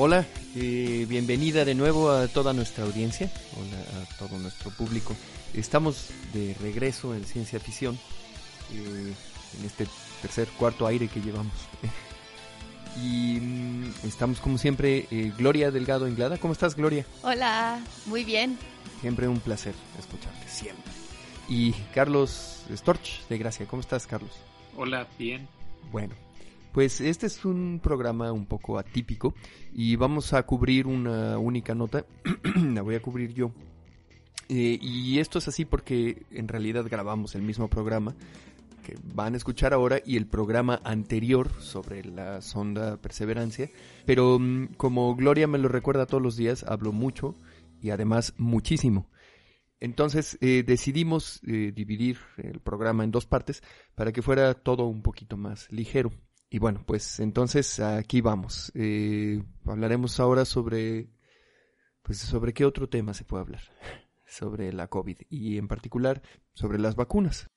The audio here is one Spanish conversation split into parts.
Hola, eh, bienvenida de nuevo a toda nuestra audiencia, hola a todo nuestro público. Estamos de regreso en Ciencia Ficción, eh, en este tercer, cuarto aire que llevamos. y mm, estamos como siempre, eh, Gloria Delgado Inglada. ¿Cómo estás, Gloria? Hola, muy bien. Siempre un placer escucharte, siempre. Y Carlos Storch de Gracia. ¿Cómo estás, Carlos? Hola, bien. Bueno, pues este es un programa un poco atípico y vamos a cubrir una única nota. La voy a cubrir yo. Eh, y esto es así porque en realidad grabamos el mismo programa que van a escuchar ahora y el programa anterior sobre la sonda Perseverancia. Pero mm, como Gloria me lo recuerda todos los días, hablo mucho y además muchísimo. Entonces eh, decidimos eh, dividir el programa en dos partes para que fuera todo un poquito más ligero. Y bueno, pues entonces aquí vamos. Eh, hablaremos ahora sobre, pues sobre qué otro tema se puede hablar. sobre la COVID y en particular sobre las vacunas.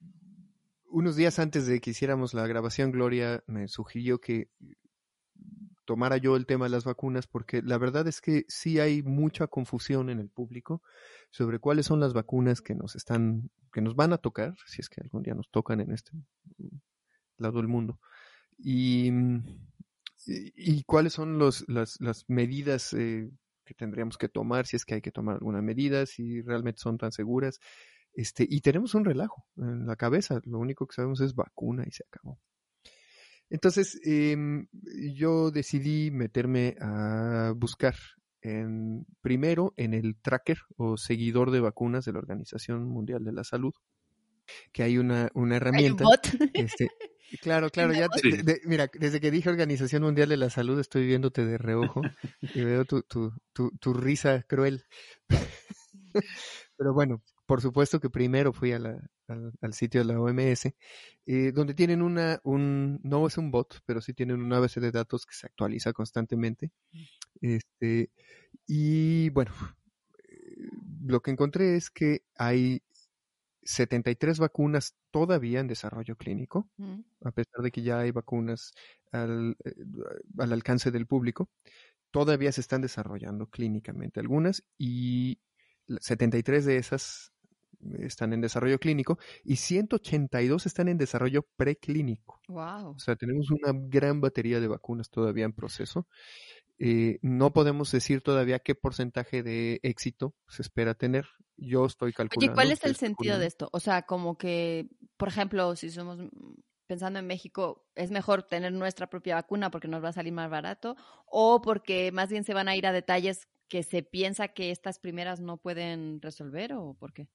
Unos días antes de que hiciéramos la grabación, Gloria me sugirió que tomara yo el tema de las vacunas porque la verdad es que sí hay mucha confusión en el público sobre cuáles son las vacunas que nos están, que nos van a tocar, si es que algún día nos tocan en este lado del mundo. Y, y, cuáles son los, las, las medidas eh, que tendríamos que tomar, si es que hay que tomar alguna medida, si realmente son tan seguras. Este, y tenemos un relajo en la cabeza, lo único que sabemos es vacuna y se acabó. Entonces, eh, yo decidí meterme a buscar en, primero en el tracker o seguidor de vacunas de la Organización Mundial de la Salud, que hay una, una herramienta. Este, claro, claro, ya, mira, desde que dije Organización Mundial de la Salud estoy viéndote de reojo y veo tu, tu, tu, tu risa cruel. Pero bueno, por supuesto que primero fui al, sitio de la OMS, eh, donde tienen una, un, no es un bot, pero sí tienen una base de datos que se actualiza constantemente. Este, y bueno, eh, lo que encontré es que hay 73 vacunas todavía en desarrollo clínico, mm. a pesar de que ya hay vacunas al, eh, al alcance del público. Todavía se están desarrollando clínicamente algunas y 73 de esas están en desarrollo clínico y 182 están en desarrollo preclínico. Wow. O sea, tenemos una gran batería de vacunas todavía en proceso. Eh, no podemos decir todavía qué porcentaje de éxito se espera tener. Yo estoy calculando. ¿Y cuál es el sentido de esto? O sea, como que, por ejemplo, si somos pensando en México, es mejor tener nuestra propia vacuna porque nos va a salir más barato o porque más bien se van a ir a detalles que se piensa que estas primeras no pueden resolver o por qué?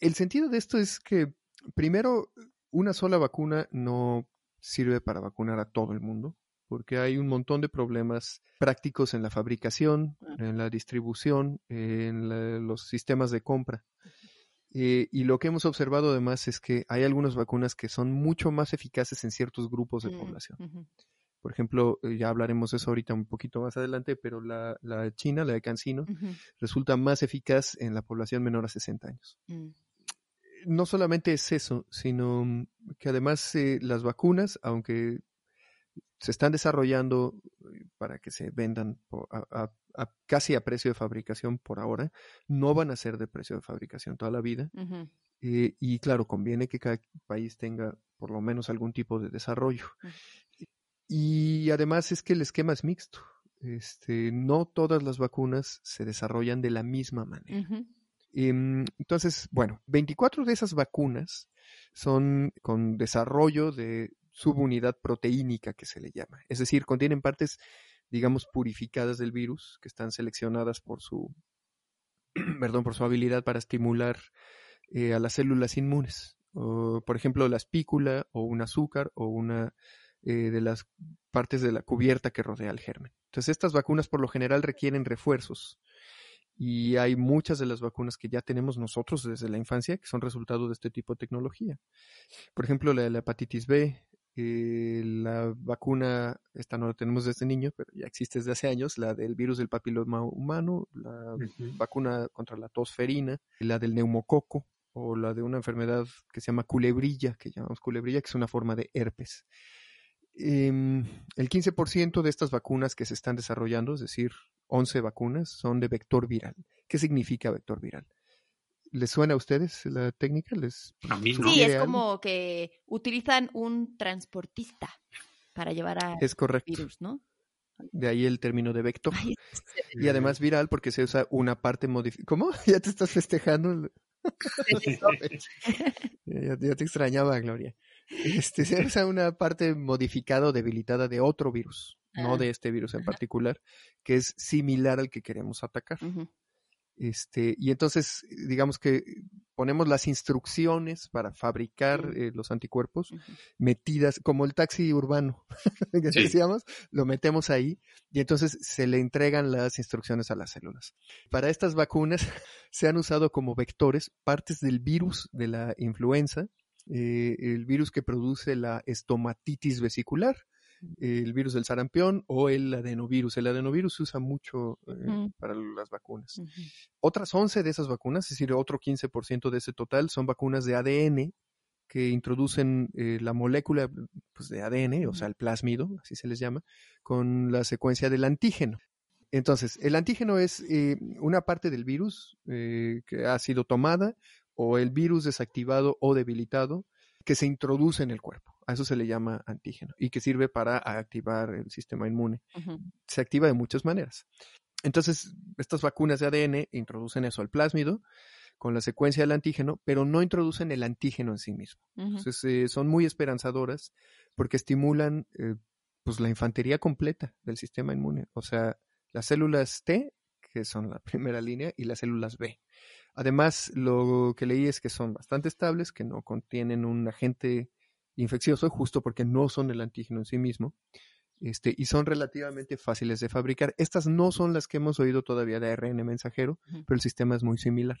El sentido de esto es que, primero, una sola vacuna no sirve para vacunar a todo el mundo, porque hay un montón de problemas prácticos en la fabricación, en la distribución, en los sistemas de compra. Eh, y lo que hemos observado además es que hay algunas vacunas que son mucho más eficaces en ciertos grupos de mm, población. Por ejemplo, eh, ya hablaremos de eso ahorita un poquito más adelante, pero la, la china, la de Cancino, resulta más eficaz en la población menor a 60 años. Mm. No solamente es eso, sino mm, que además eh, las vacunas, aunque se están desarrollando eh, para que se vendan a, casi a precio de fabricación por ahora, no van a ser de precio de fabricación toda la vida. y claro, conviene que cada país tenga por lo menos algún tipo de desarrollo. Y además es que el esquema es mixto. Este, no todas las vacunas se desarrollan de la misma manera. Em, entonces, bueno, 24 de esas vacunas son con desarrollo de subunidad proteínica que se le llama. Es decir, contienen partes, digamos, purificadas del virus que están seleccionadas por su, perdón, por su habilidad para estimular eh, a las células inmunes. por ejemplo, la espícula o un azúcar o una eh, de las partes de la cubierta que rodea al germen. Entonces, estas vacunas por lo general requieren refuerzos y hay muchas de las vacunas que ya tenemos nosotros desde la infancia que son resultado de este tipo de tecnología. Por ejemplo, la la hepatitis B, eh, la vacuna, esta no la tenemos desde niño, pero ya existe desde hace años, la del virus del papiloma humano, la vacuna contra la tosferina, la del neumococo o la de una enfermedad que se llama culebrilla, que llamamos culebrilla, que es una forma de herpes. em, el 15% de estas vacunas que se están desarrollando, es decir, 11 vacunas, son de vector viral. ¿Qué significa vector viral? ¿Les suena a ustedes la técnica? ¿Les a mí no. Sí, es como que utilizan un transportista para llevar a es correcto. virus, ¿no? De ahí el término de vector. y además viral porque se usa una parte modificada. ¿Cómo? ¿Ya te estás festejando? ya, ya, te extrañaba, Gloria. Este, se usa una parte modificada o debilitada de otro virus, no de este virus en particular, que es similar al que queremos atacar. Este, y entonces, digamos que ponemos las instrucciones para fabricar eh, los anticuerpos metidas, como el taxi urbano que decíamos, lo metemos ahí y entonces se le entregan las instrucciones a las células. Para estas vacunas se han usado como vectores partes del virus de la influenza, eh, el virus que produce la estomatitis vesicular, el virus del sarampión o el adenovirus. El adenovirus se usa mucho eh, para las vacunas. Otras 11 de esas vacunas, es decir, otro 15% de ese total, son vacunas de ADN que introducen eh, la molécula pues, de ADN, o sea, el plásmido, así se les llama, con la secuencia del antígeno. Entonces, el antígeno es eh, una parte del virus que ha sido tomada o el virus desactivado o debilitado que se introduce en el cuerpo. A eso se le llama antígeno y que sirve para activar el sistema inmune. Se activa de muchas maneras. Entonces, estas vacunas de ADN introducen eso al plásmido con la secuencia del antígeno, pero no introducen el antígeno en sí mismo. Entonces, eh, son muy esperanzadoras porque estimulan eh, pues la infantería completa del sistema inmune, o sea, las células T, que son la primera línea, y las células B. Además, lo que leí es que son bastante estables, que no contienen un agente infeccioso, justo porque no son el antígeno en sí mismo, este, y son relativamente fáciles de fabricar. Estas no son las que hemos oído todavía de ARN mensajero, pero el sistema es muy similar.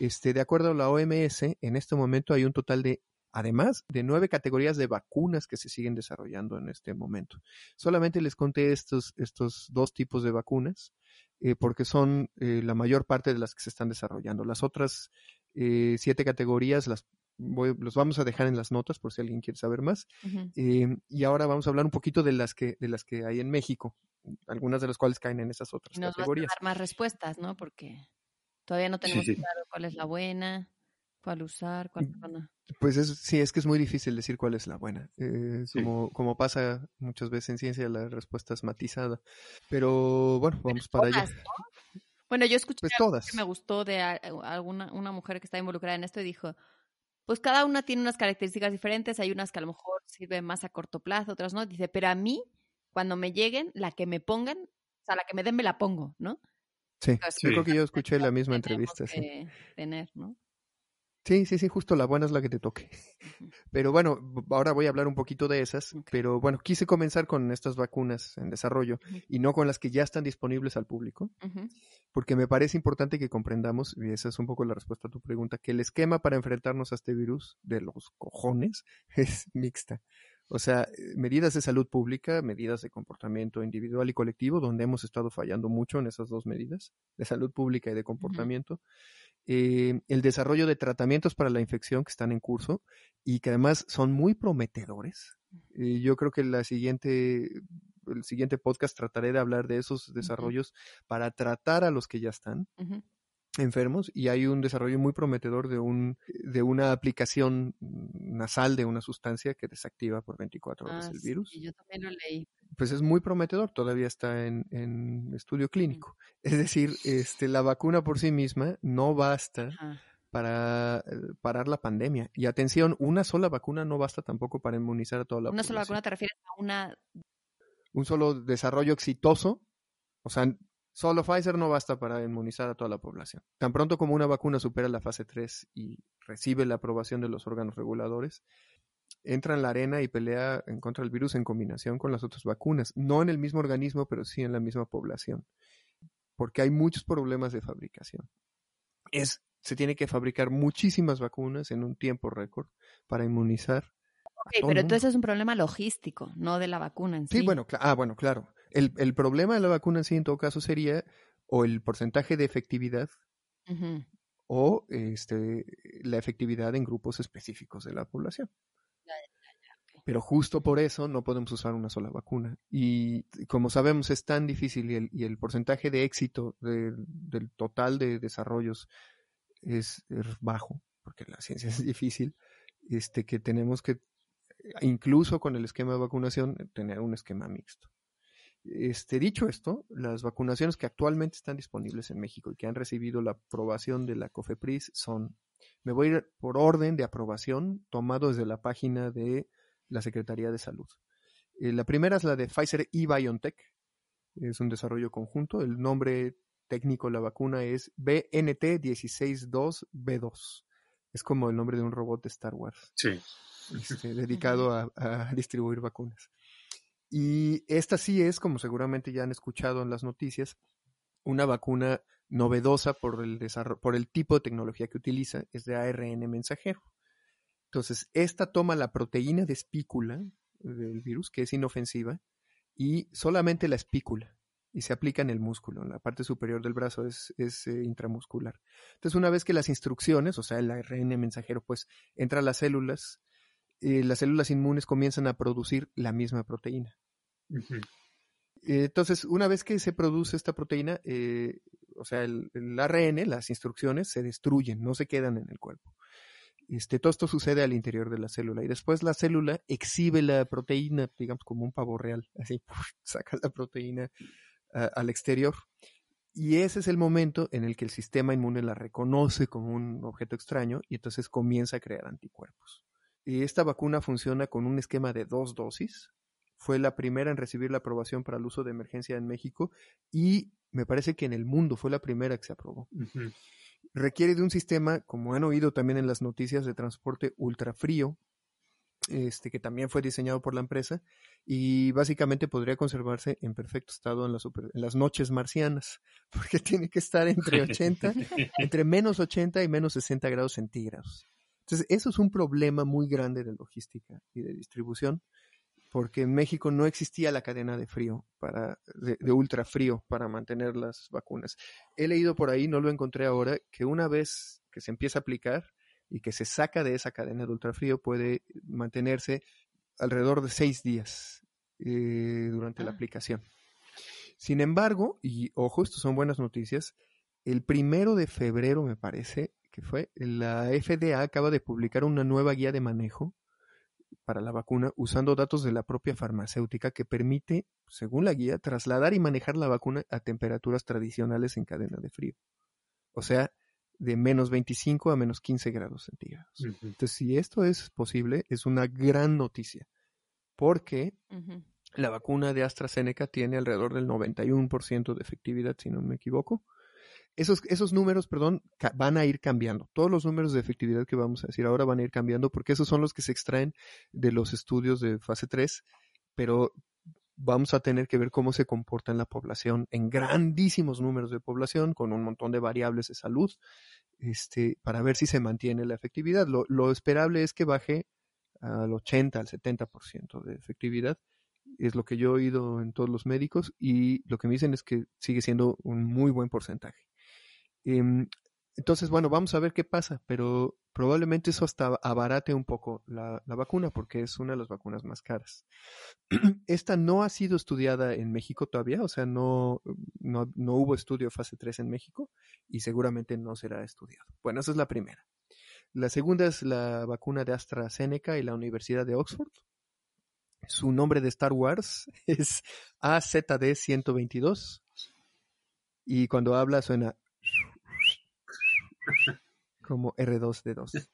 este, de acuerdo a la OMS, en este momento hay un total de, además, de nueve categorías de vacunas que se siguen desarrollando en este momento. Solamente les conté estos, estos dos tipos de vacunas, eh, porque son eh, la mayor parte de las que se están desarrollando. Las otras eh, siete categorías las los vamos a dejar en las notas por si alguien quiere saber más. Em, y ahora vamos a hablar un poquito de las que de las que hay en México, algunas de las cuales caen en esas otras Nos categorías. Vas a dar más respuestas, ¿no? Porque todavía no tenemos claro cuál es la buena, cuál usar, cuál no. Pues es, sí, es que es muy difícil decir cuál es la buena. Eh, como, como pasa muchas veces en ciencia, la respuesta es matizada. Pero bueno, vamos para allá. Bueno, yo escuché pues que me gustó de alguna una mujer que está involucrada en esto y dijo, pues cada una tiene unas características diferentes, hay unas que a lo mejor sirven más a corto plazo, otras no. Dice, pero a mí, cuando me lleguen, la que me pongan, o sea, la que me den me la pongo, ¿no? Sí, yo creo que yo escuché la misma entrevista. Sí. Tener, ¿no? Sí, sí, sí, justo la buena es la que te toque. Pero bueno, ahora voy a hablar un poquito de esas, pero bueno, quise comenzar con estas vacunas en desarrollo y no con las que ya están disponibles al público, porque me parece importante que comprendamos, y esa es un poco la respuesta a tu pregunta, que el esquema para enfrentarnos a este virus de los cojones es mixta. O sea, medidas de salud pública, medidas de comportamiento individual y colectivo, donde hemos estado fallando mucho en esas dos medidas, de salud pública y de comportamiento. Eh, el desarrollo de tratamientos para la infección que están en curso y que además son muy prometedores. Eh, yo creo que la siguiente, el siguiente podcast trataré de hablar de esos desarrollos para tratar a los que ya están enfermos y hay un desarrollo muy prometedor de un de una aplicación nasal de una sustancia que desactiva por 24 horas ah, el virus. yo también lo leí. Pues es muy prometedor, todavía está en, en estudio clínico. Es decir, este la vacuna por sí misma no basta para eh, parar la pandemia. Y atención, una sola vacuna no basta tampoco para inmunizar a toda la ¿Una sola vacuna te refieres a una un solo desarrollo exitoso? O sea, Solo Pfizer no basta para inmunizar a toda la población. Tan pronto como una vacuna supera la fase 3 y recibe la aprobación de los órganos reguladores, entra en la arena y pelea en contra del virus en combinación con las otras vacunas. No en el mismo organismo, pero sí en la misma población. Porque hay muchos problemas de fabricación. Es, se tiene que fabricar muchísimas vacunas en un tiempo récord para inmunizar. pero entonces es un problema logístico, no de la vacuna en sí. Sí, bueno, ah, bueno, claro. El, el, problema de la vacuna en sí, en todo caso, sería o el porcentaje de efectividad o este, la efectividad en grupos específicos de la población. Pero justo por eso no podemos usar una sola vacuna. Y como sabemos es tan difícil y el, y el porcentaje de éxito del total de desarrollos es, bajo, porque la ciencia es difícil, este, que tenemos que, incluso con el esquema de vacunación, tener un esquema mixto. Este, dicho esto, las vacunaciones que actualmente están disponibles en México y que han recibido la aprobación de la COFEPRIS son, me voy a ir por orden de aprobación tomado desde la página de la Secretaría de Salud. Eh, la primera es la de Pfizer y BioNTech, es un desarrollo conjunto, el nombre técnico de la vacuna es BNT162B2, es como el nombre de un robot de Star Wars. Sí. Este, dedicado a distribuir vacunas. Y esta sí es, como seguramente ya han escuchado en las noticias, una vacuna novedosa por el, por el tipo de tecnología que utiliza, es de ARN mensajero. Entonces, esta toma la proteína de espícula del virus, que es inofensiva, y solamente la espícula, y se aplica en el músculo, en la parte superior del brazo es, eh, intramuscular. Entonces, una vez que las instrucciones, o sea, el ARN mensajero, pues entra a las células, eh, las células inmunes comienzan a producir la misma proteína. Entonces, una vez que se produce esta proteína, eh, o sea, el, ARN, las instrucciones, se destruyen, no se quedan en el cuerpo. Este, todo esto sucede al interior de la célula y después la célula exhibe la proteína, digamos como un pavo real, así, saca la proteína al exterior. Y ese es el momento en el que el sistema inmune la reconoce como un objeto extraño y entonces comienza a crear anticuerpos. Y esta vacuna funciona con un esquema de dos dosis, fue la primera en recibir la aprobación para el uso de emergencia en México y me parece que en el mundo fue la primera que se aprobó. Requiere de un sistema, como han oído también en las noticias, de transporte ultrafrío, este, que también fue diseñado por la empresa y básicamente podría conservarse en perfecto estado en, en las noches marcianas, porque tiene que estar entre 80, entre menos 80 y menos 60 grados centígrados. Entonces, eso es un problema muy grande de logística y de distribución porque en México no existía la cadena de frío, para, de, de ultra frío para mantener las vacunas. He leído por ahí, no lo encontré ahora, que una vez que se empieza a aplicar y que se saca de esa cadena de ultrafrío puede mantenerse alrededor de seis días eh, durante la ah. aplicación. Sin embargo, y ojo, esto son buenas noticias, el primero de febrero me parece que fue, la FDA acaba de publicar una nueva guía de manejo para la vacuna usando datos de la propia farmacéutica que permite, según la guía, trasladar y manejar la vacuna a temperaturas tradicionales en cadena de frío. O sea, de menos 25 a menos 15 grados centígrados. Entonces, si esto es posible, es una gran noticia, porque la vacuna de AstraZeneca tiene alrededor del 91% de efectividad, si no me equivoco, esos, esos números, perdón, van a ir cambiando. Todos los números de efectividad que vamos a decir ahora van a ir cambiando porque esos son los que se extraen de los estudios de fase 3, pero vamos a tener que ver cómo se comporta en la población, en grandísimos números de población, con un montón de variables de salud, este, para ver si se mantiene la efectividad. Lo, lo esperable es que baje al 80, al 70% de efectividad. Es lo que yo he oído en todos los médicos y lo que me dicen es que sigue siendo un muy buen porcentaje. Em, entonces, bueno, vamos a ver qué pasa, pero probablemente eso hasta abarate un poco la, vacuna porque es una de las vacunas más caras. Esta no ha sido estudiada en México todavía, o sea, no, no, no hubo estudio fase 3 en México y seguramente no será estudiado. Bueno, esa es la primera. La segunda es la vacuna de AstraZeneca y la Universidad de Oxford. Su nombre de Star Wars es AZD122 y cuando habla suena como R2D2.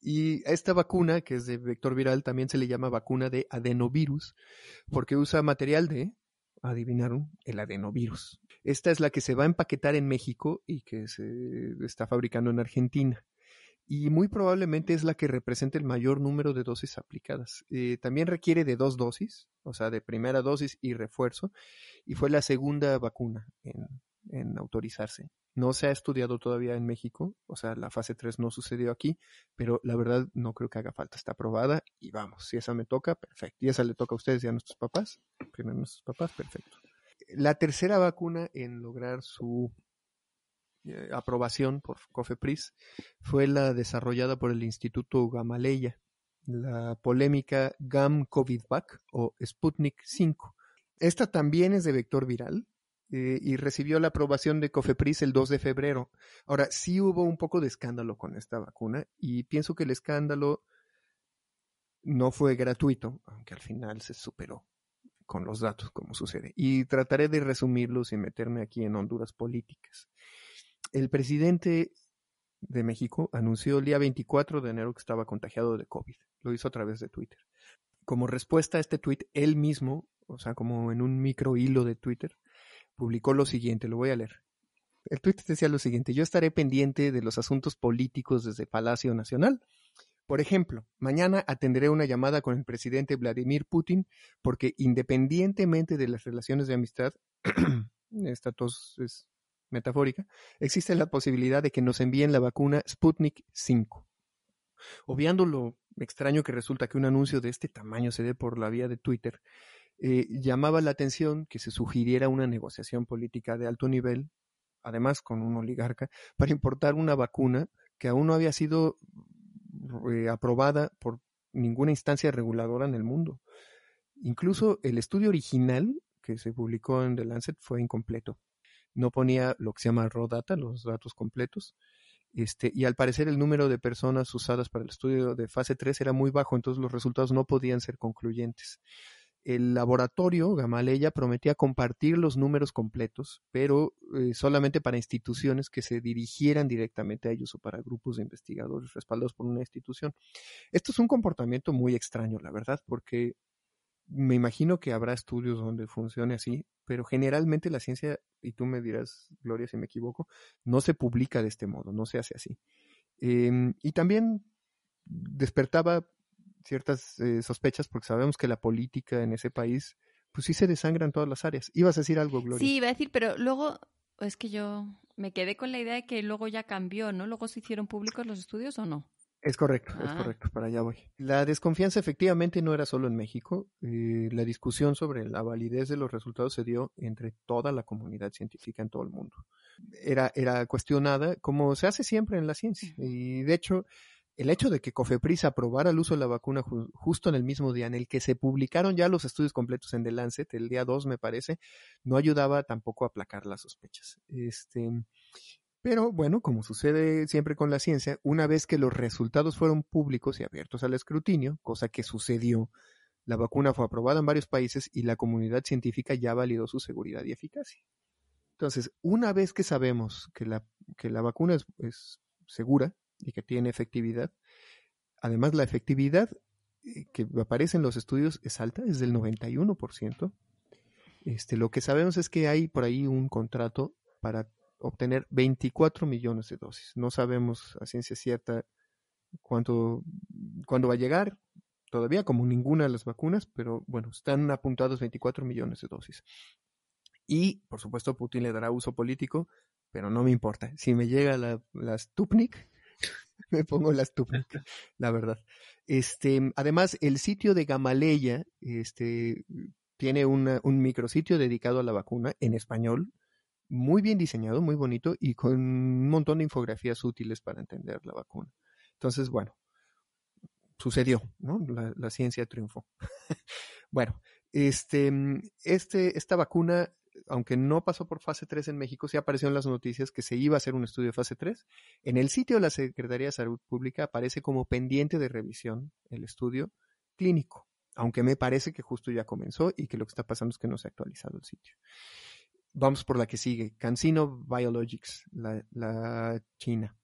Y esta vacuna, que es de vector viral, también se le llama vacuna de adenovirus, porque usa material de, adivinaron, el adenovirus. Esta es la que se va a empaquetar en México y que se está fabricando en Argentina. Y muy probablemente es la que representa el mayor número de dosis aplicadas. Eh, también requiere de dos dosis, o sea, de primera dosis y refuerzo, y fue la segunda vacuna en, en autorizarse. No se ha estudiado todavía en México, o sea, la fase 3 no sucedió aquí, pero la verdad no creo que haga falta. Está aprobada y vamos, si esa me toca, perfecto. Y esa le toca a ustedes y a nuestros papás, primero a nuestros papás, perfecto. La tercera vacuna en lograr su eh, aprobación por COFEPRIS fue la desarrollada por el Instituto Gamaleya la polémica GAM COVID-Vac o Sputnik 5. Esta también es de vector viral eh, y recibió la aprobación de COFEPRIS el 2 de febrero. Ahora, sí hubo un poco de escándalo con esta vacuna y pienso que el escándalo no fue gratuito, aunque al final se superó con los datos, como sucede. Y trataré de resumirlos y meterme aquí en Honduras políticas. El presidente de México anunció el día 24 de enero que estaba contagiado de COVID. Lo hizo a través de Twitter. Como respuesta a este tweet, él mismo, o sea, como en un micro hilo de Twitter, publicó lo siguiente, lo voy a leer. El tweet decía lo siguiente, yo estaré pendiente de los asuntos políticos desde Palacio Nacional. Por ejemplo, mañana atenderé una llamada con el presidente Vladimir Putin porque independientemente de las relaciones de amistad, esta tos es metafórica, existe la posibilidad de que nos envíen la vacuna Sputnik 5. Obviando lo extraño que resulta que un anuncio de este tamaño se dé por la vía de Twitter, eh, llamaba la atención que se sugiriera una negociación política de alto nivel, además con un oligarca, para importar una vacuna que aún no había sido aprobada por ninguna instancia reguladora en el mundo. Incluso el estudio original que se publicó en The Lancet fue incompleto no ponía lo que se llama raw data, los datos completos, este, y al parecer el número de personas usadas para el estudio de fase 3 era muy bajo, entonces los resultados no podían ser concluyentes. El laboratorio Gamaleya prometía compartir los números completos, pero eh, solamente para instituciones que se dirigieran directamente a ellos o para grupos de investigadores respaldados por una institución. Esto es un comportamiento muy extraño, la verdad, porque me imagino que habrá estudios donde funcione así, pero generalmente la ciencia, y tú me dirás, Gloria, si me equivoco, no se publica de este modo, no se hace así. Em, y también despertaba ciertas eh, sospechas porque sabemos que la política en ese país, pues sí se desangra en todas las áreas. ¿Ibas a decir algo, Gloria? Sí, iba a decir, pero luego es que yo me quedé con la idea de que luego ya cambió, ¿no? Luego se hicieron públicos los estudios o no. Es correcto, es ah. correcto, para allá voy. La desconfianza efectivamente no era solo en México, eh, la discusión sobre la validez de los resultados se dio entre toda la comunidad científica en todo el mundo. Era, era cuestionada como se hace siempre en la ciencia y de hecho el hecho de que Cofepris aprobara el uso de la vacuna justo en el mismo día en el que se publicaron ya los estudios completos en The Lancet, el día 2 me parece, no ayudaba tampoco a aplacar las sospechas. Este, pero bueno, como sucede siempre con la ciencia, una vez que los resultados fueron públicos y abiertos al escrutinio, cosa que sucedió, la vacuna fue aprobada en varios países y la comunidad científica ya validó su seguridad y eficacia. Entonces, una vez que sabemos que la, que la vacuna es, segura y que tiene efectividad, además la efectividad eh, que aparece en los estudios es alta, es del 91%. Este, lo que sabemos es que hay por ahí un contrato para obtener 24 millones de dosis. No sabemos a ciencia cierta cuánto, cuándo va a llegar, todavía como ninguna de las vacunas, pero bueno, están apuntados 24 millones de dosis. Y, por supuesto, Putin le dará uso político, pero no me importa. Si me llega la, la Sputnik, me pongo la Sputnik, la verdad. Este, además, el sitio de Gamaleya este, tiene una, un micrositio dedicado a la vacuna en español, muy bien diseñado, muy bonito y con un montón de infografías útiles para entender la vacuna. Entonces, bueno, sucedió, ¿no? La, ciencia triunfó. bueno, este, este, esta vacuna, aunque no pasó por fase 3 en México, sí apareció en las noticias que se iba a hacer un estudio de fase 3. En el sitio de la Secretaría de Salud Pública aparece como pendiente de revisión el estudio clínico, aunque me parece que justo ya comenzó y que lo que está pasando es que no se ha actualizado el sitio. Vamos por la que sigue. CanSino Biologics, la, china.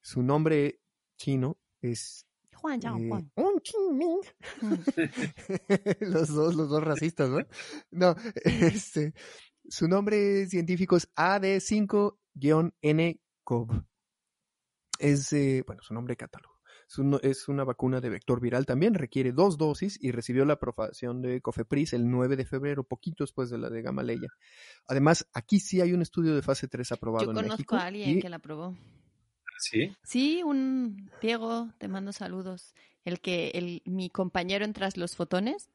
Su nombre chino es Juan eh, Juan. los dos, los dos racistas, ¿no? No, este, su nombre científico es AD5-N-CoV. Es, eh, bueno, su nombre catálogo. Es, una vacuna de vector viral también, requiere dos dosis y recibió la aprobación de Cofepris el 9 de febrero, poquito después de la de Gamaleya. Además, aquí sí hay un estudio de fase 3 aprobado Yo en México. conozco a alguien que la aprobó. ¿Sí? Sí, un Diego, te mando saludos. El que, el, mi compañero en tras los fotones,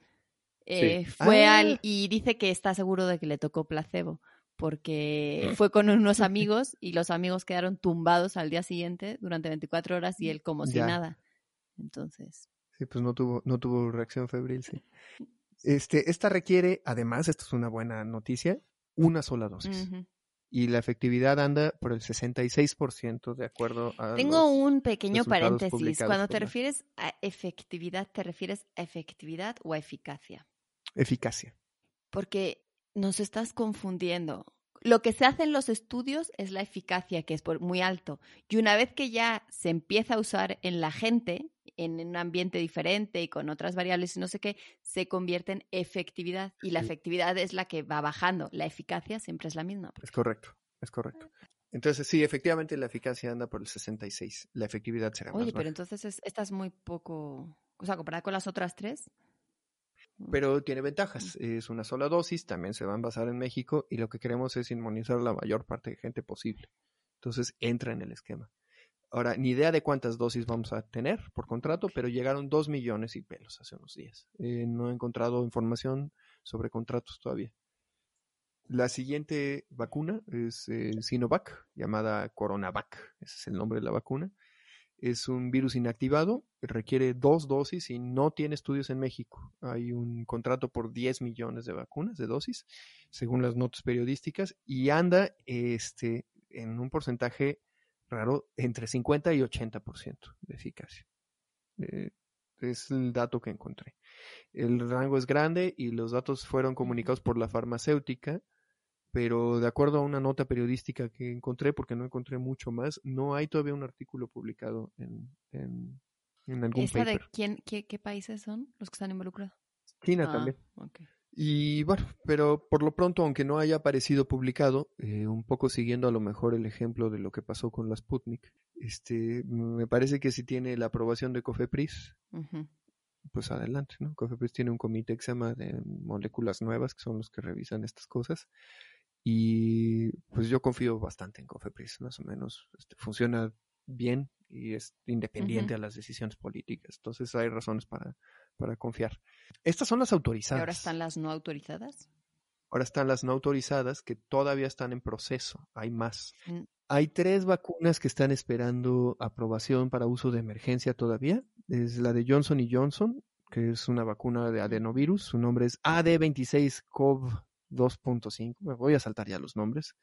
eh, fue ah. al y dice que está seguro de que le tocó placebo porque mm. fue con unos amigos y los amigos quedaron tumbados al día siguiente durante 24 horas y él como si nada. Entonces. Sí, pues no tuvo, no tuvo reacción febril, sí. Este, esta requiere, además, esto es una buena noticia, una sola dosis. Y la efectividad anda por el 66% de acuerdo a. Tengo un pequeño paréntesis. Cuando te refieres a efectividad, ¿te refieres a efectividad o a eficacia? Eficacia. Porque nos estás confundiendo. Lo que se hace en los estudios es la eficacia, que es muy alto. Y una vez que ya se empieza a usar en la gente, en un ambiente diferente y con otras variables y no sé qué, se convierte en efectividad. Y la efectividad es la que va bajando. La eficacia siempre es la misma. Es correcto, es correcto. Entonces, sí, efectivamente la eficacia anda por el 66. La efectividad será Oye, pero entonces es, esta es muy poco. O sea, comparada con las otras tres, pero tiene ventajas. Es una sola dosis, también se va a envasar en México y lo que queremos es inmunizar a la mayor parte de gente posible. Entonces entra en el esquema. Ahora, ni idea de cuántas dosis vamos a tener por contrato, pero llegaron dos millones y pelos hace unos días. Eh, no he encontrado información sobre contratos todavía. La siguiente vacuna es eh, Sinovac, llamada Coronavac. Ese es el nombre de la vacuna es un virus inactivado, requiere dos dosis y no tiene estudios en México. Hay un contrato por 10 millones de vacunas, de dosis, según las notas periodísticas, y anda este, en un porcentaje raro entre 50 y 80% de eficacia. Eh, es el dato que encontré. El rango es grande y los datos fueron comunicados por la farmacéutica pero de acuerdo a una nota periodística que encontré, porque no encontré mucho más, no hay todavía un artículo publicado en, en, algún ¿Esa de quién, qué, países son los que están involucrados? China ah, también. Y bueno, pero por lo pronto, aunque no haya aparecido publicado, eh, un poco siguiendo a lo mejor el ejemplo de lo que pasó con la Sputnik, este, me parece que si tiene la aprobación de COFEPRIS, pues adelante, ¿no? COFEPRIS tiene un comité que se llama de moléculas nuevas, que son los que revisan estas cosas, y pues yo confío bastante en Cofepris, más o menos. Este, funciona bien y es independiente a las decisiones políticas. Entonces hay razones para, para confiar. Estas son las autorizadas. ¿Y ahora están las no autorizadas? Ahora están las no autorizadas que todavía están en proceso. Hay más. Mm. Hay tres vacunas que están esperando aprobación para uso de emergencia todavía. Es la de Johnson y Johnson, que es una vacuna de adenovirus. Su nombre es AD26COV 2.5, me voy a saltar ya los nombres.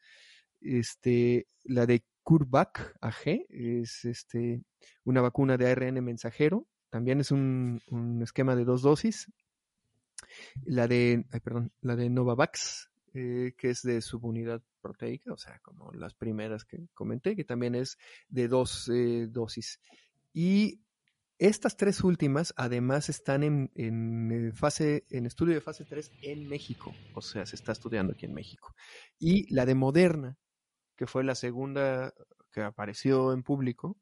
Este, la de CureVac AG es este, una vacuna de ARN mensajero, también es un, esquema de dos dosis. La de, perdón, la de Novavax, eh, que es de subunidad proteica, o sea, como las primeras que comenté, que también es de dos eh, dosis. Y estas tres últimas, además, están en, en, eh, fase, en estudio de fase 3 en México. O sea, se está estudiando aquí en México. Y la de Moderna, que fue la segunda que apareció en público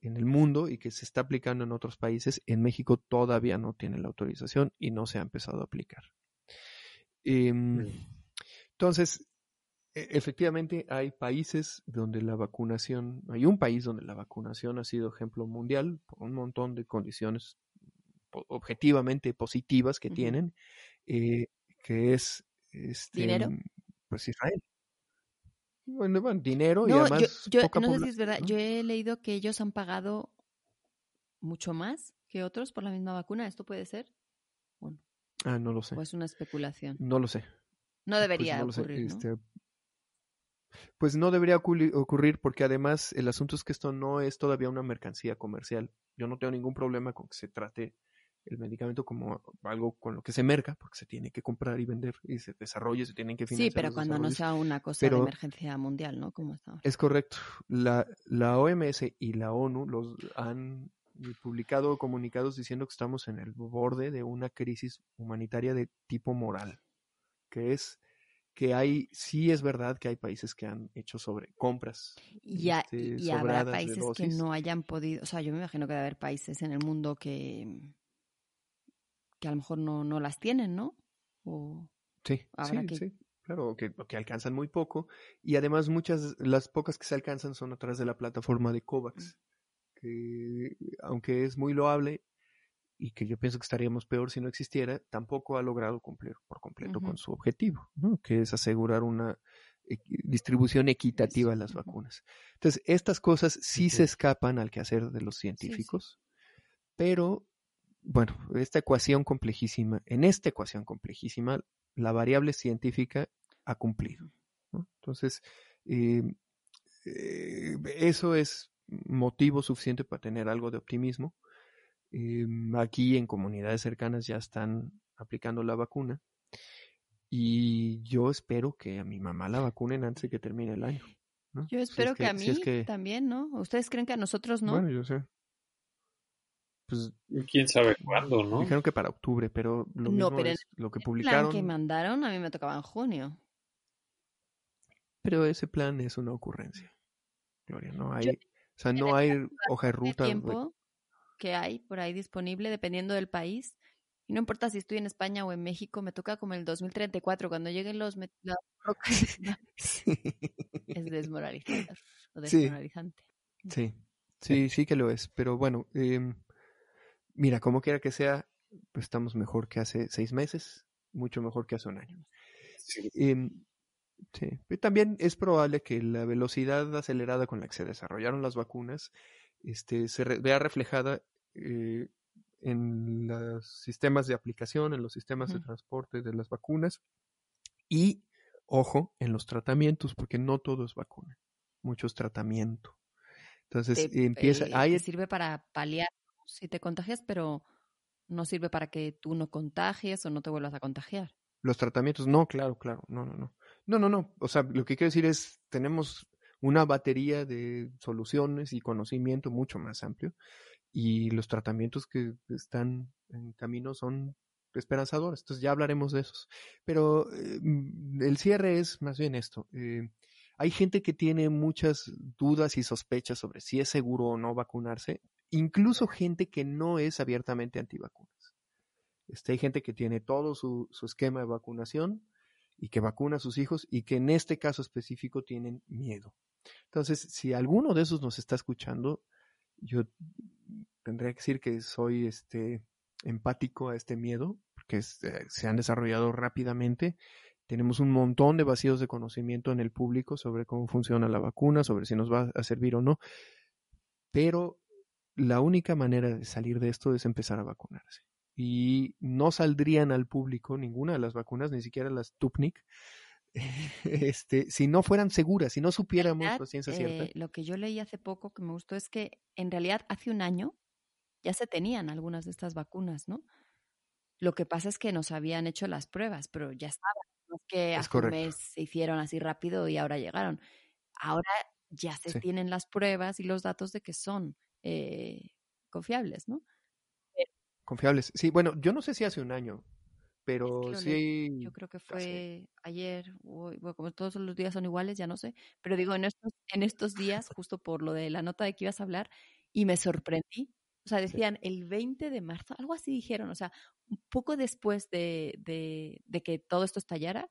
en el mundo y que se está aplicando en otros países, en México todavía no tiene la autorización y no se ha empezado a aplicar. Em, entonces, efectivamente hay países donde la vacunación, hay un país donde la vacunación ha sido ejemplo mundial por un montón de condiciones objetivamente positivas que tienen, eh, que es este, dinero, pues Israel. Bueno, dinero y además yo, no sé si es verdad. Yo he leído que ellos han pagado mucho más que otros por la misma vacuna. ¿Esto puede ser? Ah, no lo sé. ¿O es una especulación? No lo sé. No pues debería ocurrir, este, pues no debería ocurrir porque además el asunto es que esto no es todavía una mercancía comercial. Yo no tengo ningún problema con que se trate el medicamento como algo con lo que se merca, porque se tiene que comprar y vender y se desarrolle, se tienen que financiar. Sí, pero cuando no sea una cosa de emergencia mundial, ¿no? Como Es correcto. La, la OMS y la ONU los han publicado comunicados diciendo que estamos en el borde de una crisis humanitaria de tipo moral, que es que hay, sí es verdad que hay países que han hecho sobre compras. Y, este, y habrá países que no hayan podido, o sea, yo me imagino que debe haber países en el mundo que, que a lo mejor no, no las tienen, ¿no? sí, sí, claro, que, que alcanzan muy poco. Y además muchas, las pocas que se alcanzan son a través de la plataforma de COVAX, mm. que aunque es muy loable, y que yo pienso que estaríamos peor si no existiera, tampoco ha logrado cumplir por completo con su objetivo, ¿no? que es asegurar una distribución equitativa de las vacunas. Entonces, estas cosas sí se escapan al quehacer de los científicos, pero bueno, esta ecuación complejísima, en esta ecuación complejísima, la variable científica ha cumplido. Entonces, eh, eh, eso es motivo suficiente para tener algo de optimismo. Eh, aquí en comunidades cercanas ya están aplicando la vacuna y yo espero que a mi mamá la vacunen antes de que termine el año. Yo espero que, a mí también, ¿no? ¿Ustedes creen que a nosotros no? Bueno, yo sé. Pues, quién sabe cuándo, ¿no? Dijeron que para octubre, pero lo mismo es lo que publicaron. El plan que mandaron a mí me tocaba en junio. Pero ese plan es una ocurrencia. Gloria, no hay, o sea, no hay hoja de ruta. tiempo que hay por ahí disponible dependiendo del país. Y no importa si estoy en España o en México, me toca como el 2034 cuando lleguen los, es desmoralizante desmoralizante. Sí. sí, sí, que lo es. Pero bueno, eh, Mira, como quiera que sea, pues estamos mejor que hace seis meses, mucho mejor que hace un año. Sí. Em, también es probable que la velocidad acelerada con la que se desarrollaron las vacunas este, se vea reflejada eh, en los sistemas de aplicación, en los sistemas de transporte de las vacunas y, ojo, en los tratamientos, porque no todo es vacuna, mucho es tratamiento. Entonces, empieza... Eh, sirve para paliar si te contagias, pero no sirve para que tú no contagies o no te vuelvas a contagiar. Los tratamientos, no, claro, claro, no, no, no. No, no, no. O sea, lo que quiero decir es, tenemos una batería de soluciones y conocimiento mucho más amplio y los tratamientos que están en camino son esperanzadores. Entonces ya hablaremos de esos. Pero eh, el cierre es más bien esto. Eh, hay gente que tiene muchas dudas y sospechas sobre si es seguro o no vacunarse incluso gente que no es abiertamente antivacunas. Este, hay gente que tiene todo su, esquema de vacunación y que vacuna a sus hijos y que en este caso específico tienen miedo. Entonces, si alguno de esos nos está escuchando, yo tendría que decir que soy este, empático a este miedo, porque eh, se han desarrollado rápidamente. Tenemos un montón de vacíos de conocimiento en el público sobre cómo funciona la vacuna, sobre si nos va a servir o no. Pero la única manera de salir de esto es empezar a vacunarse. Y no saldrían al público ninguna de las vacunas, ni siquiera las Tupnik, este, si no fueran seguras, si no supiéramos la ciencia cierta. Eh, lo que yo leí hace poco que me gustó es que en realidad hace un año ya se tenían algunas de estas vacunas, ¿no? Lo que pasa es que nos habían hecho las pruebas, pero ya estaban. No es que hace un mes se hicieron así rápido y ahora llegaron. Ahora ya se tienen las pruebas y los datos de que son eh, confiables, ¿no? Confiables. Sí, bueno, yo no sé si hace un año, pero sí. Yo creo que fue ayer, bueno, como todos los días son iguales, ya no sé, pero digo, en estos, en estos días, justo por lo de la nota de que ibas a hablar, y me sorprendí. O sea, decían el 20 de marzo, algo así dijeron, o sea, un poco después de, de, que todo esto estallara,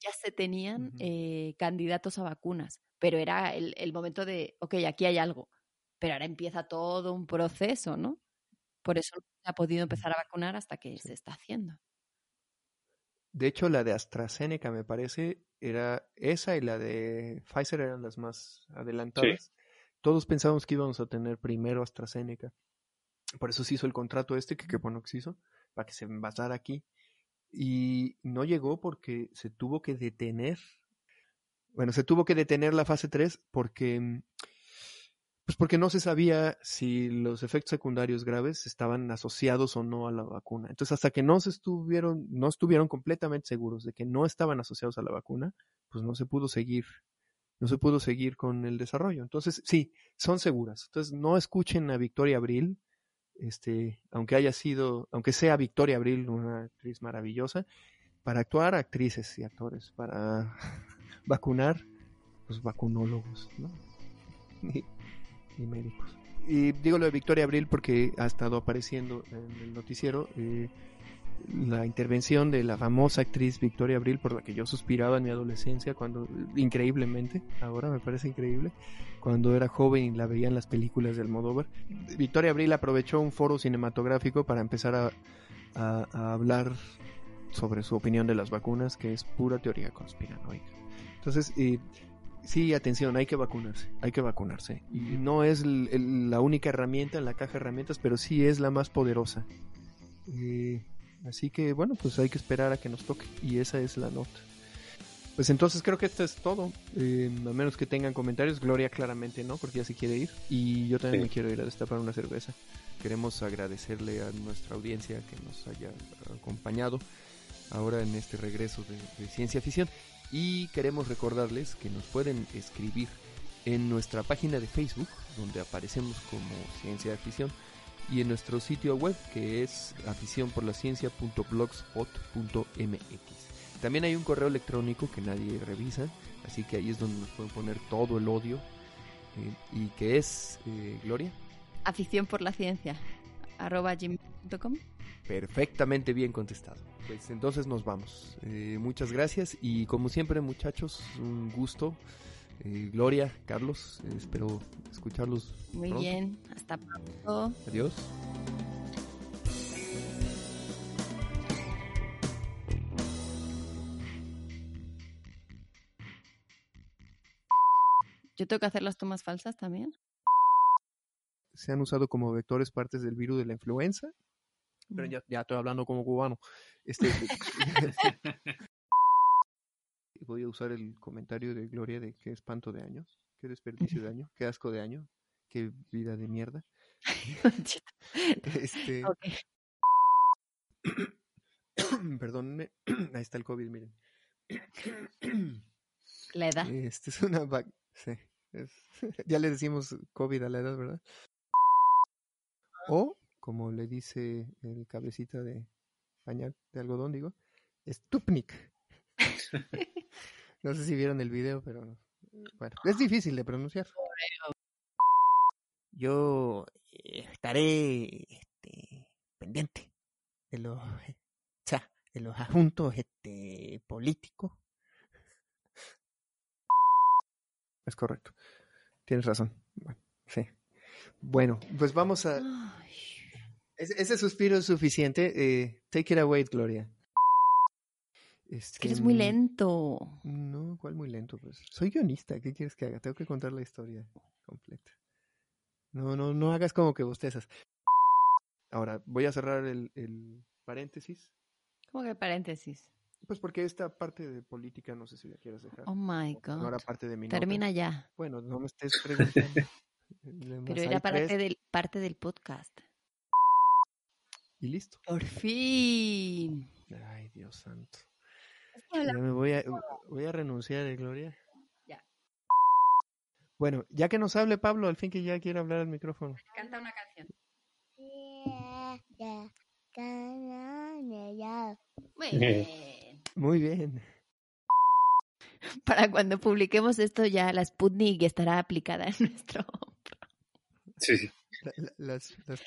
ya se tenían eh, candidatos a vacunas, pero era el, el momento de, ok, aquí hay algo pero ahora empieza todo un proceso, ¿no? Por eso no se ha podido empezar a vacunar hasta que se está haciendo. De hecho, la de AstraZeneca, me parece, era esa y la de Pfizer eran las más adelantadas. Todos pensábamos que íbamos a tener primero AstraZeneca. Por eso se hizo el contrato este, que qué bueno que se hizo, para que se envasara aquí. Y no llegó porque se tuvo que detener. Bueno, se tuvo que detener la fase 3 porque mm, pues porque no se sabía si los efectos secundarios graves estaban asociados o no a la vacuna. Entonces, hasta que no se estuvieron, no estuvieron completamente seguros de que no estaban asociados a la vacuna, pues no se pudo seguir, no se pudo seguir con el desarrollo. Entonces, sí, son seguras. Entonces, no escuchen a Victoria Abril, este, aunque haya sido, aunque sea Victoria Abril una actriz maravillosa, para actuar actrices y actores, para vacunar, pues vacunólogos, ¿no? y médicos. Y digo lo de Victoria Abril porque ha estado apareciendo en el noticiero eh, la intervención de la famosa actriz Victoria Abril por la que yo suspiraba en mi adolescencia cuando increíblemente, ahora me parece increíble, cuando era joven y la veía en las películas del Almodóvar. Victoria Abril aprovechó un foro cinematográfico para empezar a, a hablar sobre su opinión de las vacunas, que es pura teoría conspiranoica. Entonces, eh, sí, atención, hay que vacunarse, hay que vacunarse. Y no es la única herramienta en la caja de herramientas, pero sí es la más poderosa. Eh, así que bueno, pues hay que esperar a que nos toque. Y esa es la nota. Pues entonces creo que esto es todo. Eh, a menos que tengan comentarios. Gloria claramente no, porque ya se quiere ir. Y yo también Sí. me quiero ir a destapar una cerveza. Queremos agradecerle a nuestra audiencia que nos haya acompañado ahora en este regreso de, de Ciencia Ficción. Y queremos recordarles que nos pueden escribir en nuestra página de Facebook, donde aparecemos como Ciencia Ficción, y en nuestro sitio web, que es aficionporlaCiencia.blogspot.mx. También hay un correo electrónico que nadie revisa, así que ahí es donde nos pueden poner todo el odio, eh, y que es, eh, Gloria, Afición por la ciencia. Arroba gmail.com. perfectamente bien contestado. Pues entonces nos vamos. Eh, muchas gracias y como siempre muchachos, un gusto. Eh, Gloria, Carlos, eh, espero escucharlos. Muy pronto. bien. Hasta pronto. Adiós. ¿Yo tengo que hacer las tomas falsas también? Se han usado como vectores partes del virus de la influenza. Pero ya, ya estoy hablando como cubano. Este, voy a usar el comentario de Gloria de qué espanto de años, qué desperdicio de año, qué asco de año, qué vida de mierda. Este, perdónenme, ahí está el COVID, miren. La edad. Este es una sí, es- ya le decimos COVID a la edad, ¿verdad? O, como le dice el cabecita de pañal de algodón, digo, Stupnik. no sé si vieron el video, pero bueno, es difícil de pronunciar. Yo eh, estaré este, pendiente de los, de los asuntos este, políticos Es correcto. Tienes razón. Bueno, sí. Bueno, pues vamos a... Ese, ese suspiro es suficiente. Eh, take it away, Gloria. Es que eres muy Este, lento. No, ¿cuál muy lento? Pues soy guionista. ¿Qué quieres que haga? Tengo que contar la historia completa. No, no, no hagas como que bostezas. Ahora, voy a cerrar el, el paréntesis. ¿Cómo que paréntesis? Pues porque esta parte de política no sé si la quieres dejar. Oh my No era god. parte de mi nota. Termina ya. Bueno, no me estés preguntando. Pero era parte del, parte del podcast. Y listo. Por fin. Ay, Dios santo. Ya me voy a, voy a renunciar, ¿eh, Gloria. Ya. Bueno, ya que nos hable Pablo, al fin que ya quiere hablar al micrófono. Canta una canción. Muy bien. Muy bien. Para cuando publiquemos esto ya la Sputnik estará aplicada en nuestro... Sí, sí. La- la- las, las.